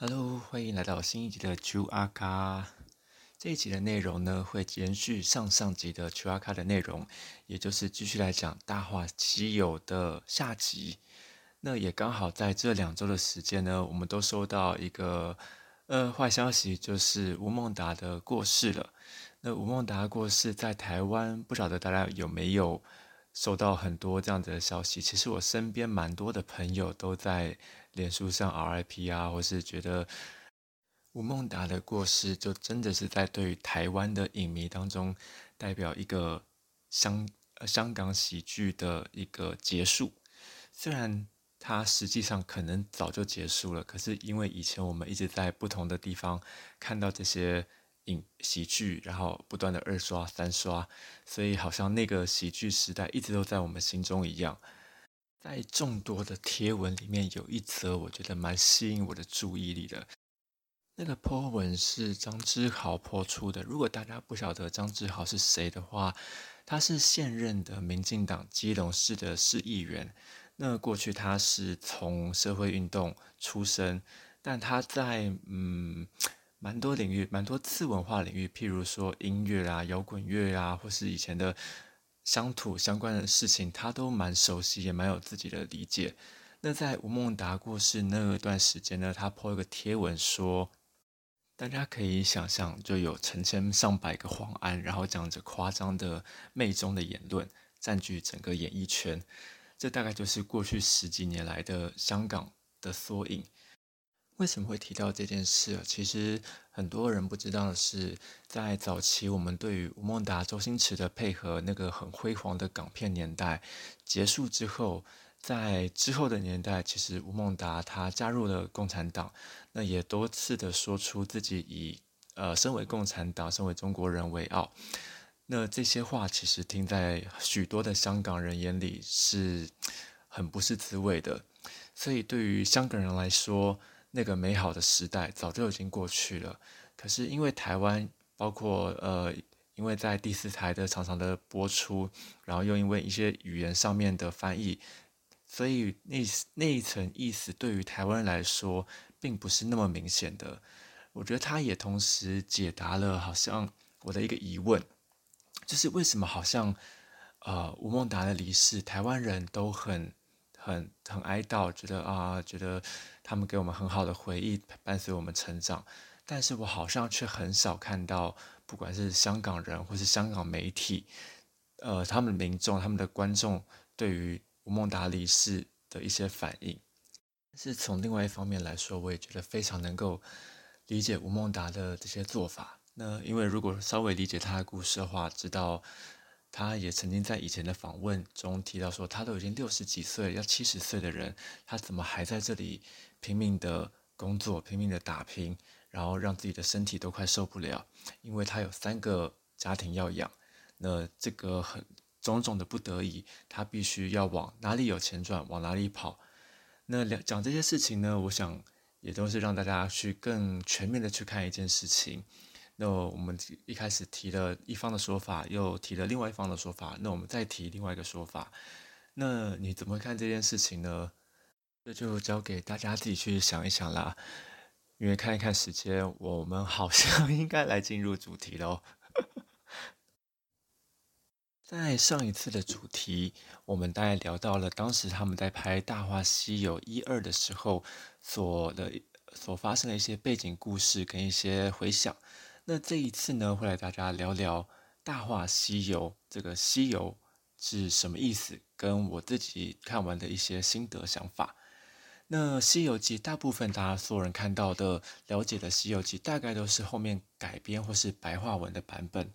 Hello，欢迎来到新一集的 Chu 阿卡。这一集的内容呢，会延续上上集的 Chu 阿卡的内容，也就是继续来讲《大话西游》的下集。那也刚好在这两周的时间呢，我们都收到一个呃坏消息，就是吴孟达的过世了。那吴孟达过世在台湾，不晓得大家有没有收到很多这样子的消息？其实我身边蛮多的朋友都在。脸书上 RIP 啊，或是觉得吴孟达的过世，就真的是在对于台湾的影迷当中，代表一个香香港喜剧的一个结束。虽然它实际上可能早就结束了，可是因为以前我们一直在不同的地方看到这些影喜剧，然后不断的二刷三刷，所以好像那个喜剧时代一直都在我们心中一样。在众多的贴文里面，有一则我觉得蛮吸引我的注意力的。那个 po 文是张志豪 po 出的。如果大家不晓得张志豪是谁的话，他是现任的民进党基隆市的市议员。那过去他是从社会运动出身，但他在嗯蛮多领域、蛮多次文化领域，譬如说音乐啊、摇滚乐啊，或是以前的。乡土相关的事情，他都蛮熟悉，也蛮有自己的理解。那在吴孟达过世那段时间呢，他 po 一个贴文说，大家可以想象，就有成千上百个黄安，然后讲着夸张的媚中的言论，占据整个演艺圈。这大概就是过去十几年来的香港的缩影。为什么会提到这件事啊？其实很多人不知道的是，在早期我们对于吴孟达、周星驰的配合，那个很辉煌的港片年代结束之后，在之后的年代，其实吴孟达他加入了共产党，那也多次的说出自己以呃身为共产党、身为中国人为傲。那这些话其实听在许多的香港人眼里是很不是滋味的，所以对于香港人来说，那个美好的时代早就已经过去了，可是因为台湾，包括呃，因为在第四台的常常的播出，然后又因为一些语言上面的翻译，所以那那一层意思对于台湾来说，并不是那么明显的。我觉得他也同时解答了好像我的一个疑问，就是为什么好像呃吴孟达的离世，台湾人都很。很很哀悼，觉得啊，觉得他们给我们很好的回忆，伴随我们成长。但是我好像却很少看到，不管是香港人或是香港媒体，呃，他们的民众、他们的观众对于吴孟达离世的一些反应。是从另外一方面来说，我也觉得非常能够理解吴孟达的这些做法。那因为如果稍微理解他的故事的话，知道。他也曾经在以前的访问中提到说，他都已经六十几岁，要七十岁的人，他怎么还在这里拼命的工作，拼命的打拼，然后让自己的身体都快受不了，因为他有三个家庭要养，那这个很种种的不得已，他必须要往哪里有钱赚，往哪里跑。那讲这些事情呢，我想也都是让大家去更全面的去看一件事情。那我们一开始提了一方的说法，又提了另外一方的说法，那我们再提另外一个说法，那你怎么看这件事情呢？这就交给大家自己去想一想啦。因为看一看时间，我们好像 应该来进入主题喽。在上一次的主题，我们大概聊到了当时他们在拍《大话西游》一二的时候所的所发生的一些背景故事跟一些回想。那这一次呢，会来大家聊聊《大话西游》这个“西游”是什么意思，跟我自己看完的一些心得想法。那《西游记》大部分大家所有人看到的、了解的《西游记》，大概都是后面改编或是白话文的版本。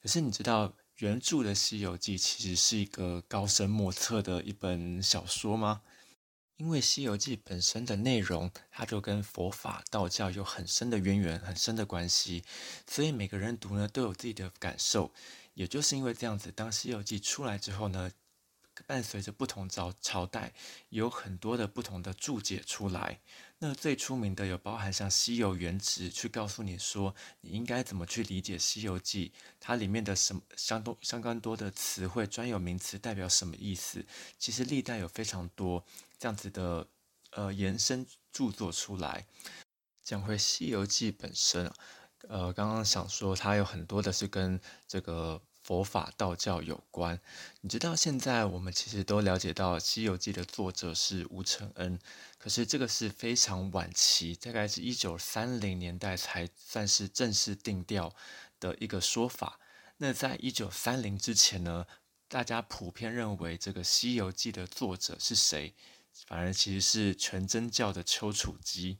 可是你知道原著的《西游记》其实是一个高深莫测的一本小说吗？因为《西游记》本身的内容，它就跟佛法、道教有很深的渊源、很深的关系，所以每个人读呢都有自己的感受。也就是因为这样子，当《西游记》出来之后呢，伴随着不同朝朝代，有很多的不同的注解出来。那最出名的有包含像《西游原旨》，去告诉你说你应该怎么去理解《西游记》，它里面的什么相多相当多的词汇、专有名词代表什么意思。其实历代有非常多这样子的呃延伸著作出来。讲回《西游记》本身，呃，刚刚想说它有很多的是跟这个佛法道教有关。你知道现在我们其实都了解到《西游记》的作者是吴承恩，可是这个是非常晚期，大概是一九三零年代才算是正式定调的一个说法。那在一九三零之前呢，大家普遍认为这个《西游记》的作者是谁，反而其实是全真教的丘处机。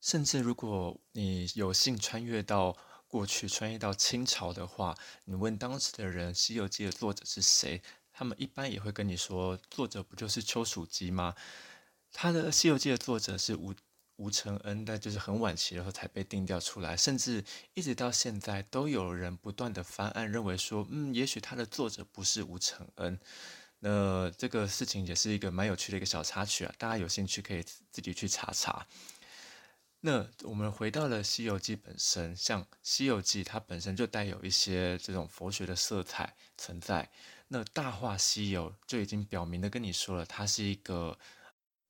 甚至如果你有幸穿越到过去，穿越到清朝的话，你问当时的人《西游记》的作者是谁，他们一般也会跟你说，作者不就是丘处机吗？他的《西游记》的作者是吴吴承恩，但就是很晚期的时候才被定调出来，甚至一直到现在都有人不断的翻案，认为说，嗯，也许他的作者不是吴承恩。那这个事情也是一个蛮有趣的一个小插曲啊，大家有兴趣可以自己去查查。那我们回到了《西游记》本身，像《西游记》它本身就带有一些这种佛学的色彩存在。那《大话西游》就已经表明的跟你说了，它是一个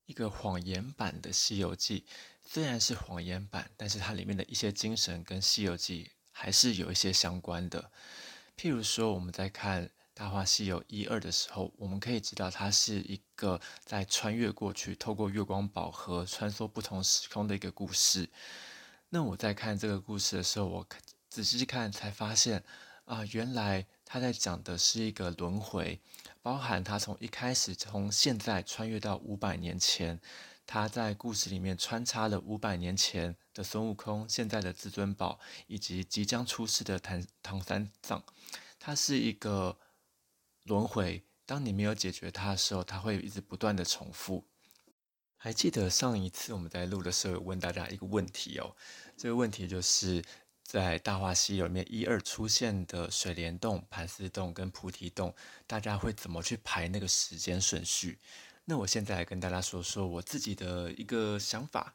一个谎言版的《西游记》。虽然是谎言版，但是它里面的一些精神跟《西游记》还是有一些相关的。譬如说，我们在看。《大话西游》一二的时候，我们可以知道它是一个在穿越过去，透过月光宝盒穿梭不同时空的一个故事。那我在看这个故事的时候，我仔细看才发现，啊，原来他在讲的是一个轮回，包含他从一开始从现在穿越到五百年前，他在故事里面穿插了五百年前的孙悟空、现在的至尊宝以及即将出世的唐唐三藏，他是一个。轮回，当你没有解决它的时候，它会一直不断的重复。还记得上一次我们在录的时候，问大家一个问题哦，这个问题就是在《大话西游》里面一二出现的水帘洞、盘丝洞跟菩提洞，大家会怎么去排那个时间顺序？那我现在来跟大家说说我自己的一个想法。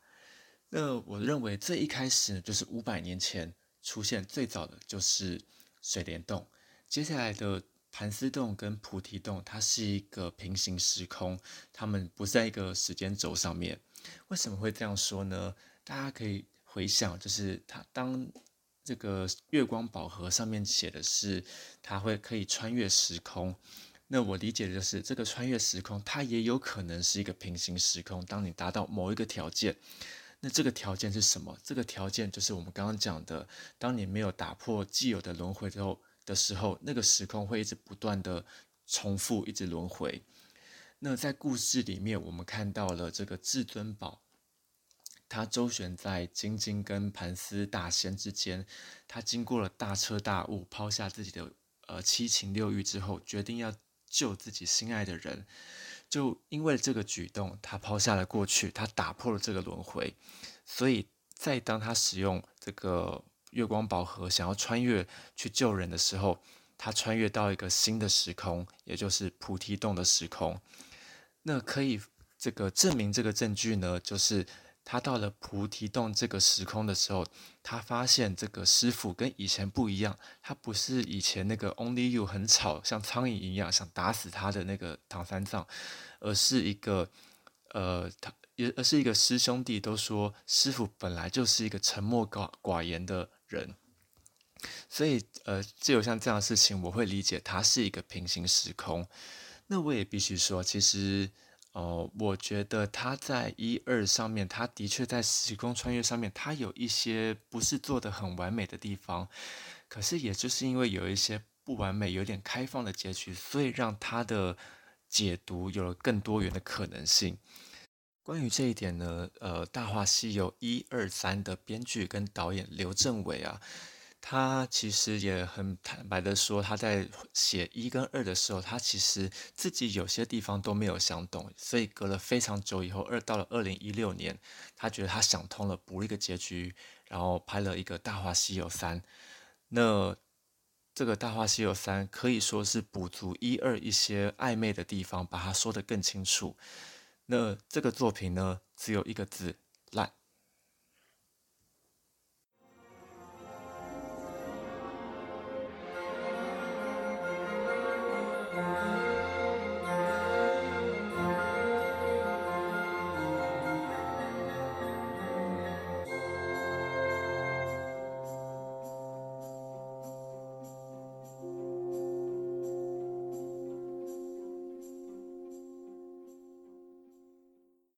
那我认为最一开始就是五百年前出现最早的就是水帘洞，接下来的。盘丝洞跟菩提洞，它是一个平行时空，它们不在一个时间轴上面。为什么会这样说呢？大家可以回想，就是它当这个月光宝盒上面写的是它会可以穿越时空，那我理解的就是这个穿越时空，它也有可能是一个平行时空。当你达到某一个条件，那这个条件是什么？这个条件就是我们刚刚讲的，当你没有打破既有的轮回之后。的时候，那个时空会一直不断的重复，一直轮回。那在故事里面，我们看到了这个至尊宝，他周旋在晶晶跟盘丝大仙之间，他经过了大彻大悟，抛下自己的呃七情六欲之后，决定要救自己心爱的人。就因为这个举动，他抛下了过去，他打破了这个轮回。所以在当他使用这个。月光宝盒想要穿越去救人的时候，他穿越到一个新的时空，也就是菩提洞的时空。那可以这个证明这个证据呢，就是他到了菩提洞这个时空的时候，他发现这个师傅跟以前不一样，他不是以前那个 Only You 很吵像苍蝇一样想打死他的那个唐三藏，而是一个呃他。也而是一个师兄弟都说，师傅本来就是一个沉默寡寡言的人，所以呃，就有像这样的事情，我会理解它是一个平行时空。那我也必须说，其实哦，我觉得他在一二上面，他的确在时空穿越上面，他有一些不是做的很完美的地方。可是也就是因为有一些不完美、有点开放的结局，所以让他的解读有了更多元的可能性。关于这一点呢，呃，《大话西游》一二三的编剧跟导演刘镇伟啊，他其实也很坦白的说，他在写一跟二的时候，他其实自己有些地方都没有想懂，所以隔了非常久以后，二到了二零一六年，他觉得他想通了，补了一个结局，然后拍了一个《大话西游三》。那这个《大话西游三》可以说是补足一二一些暧昧的地方，把它说得更清楚。那这个作品呢，只有一个字：烂。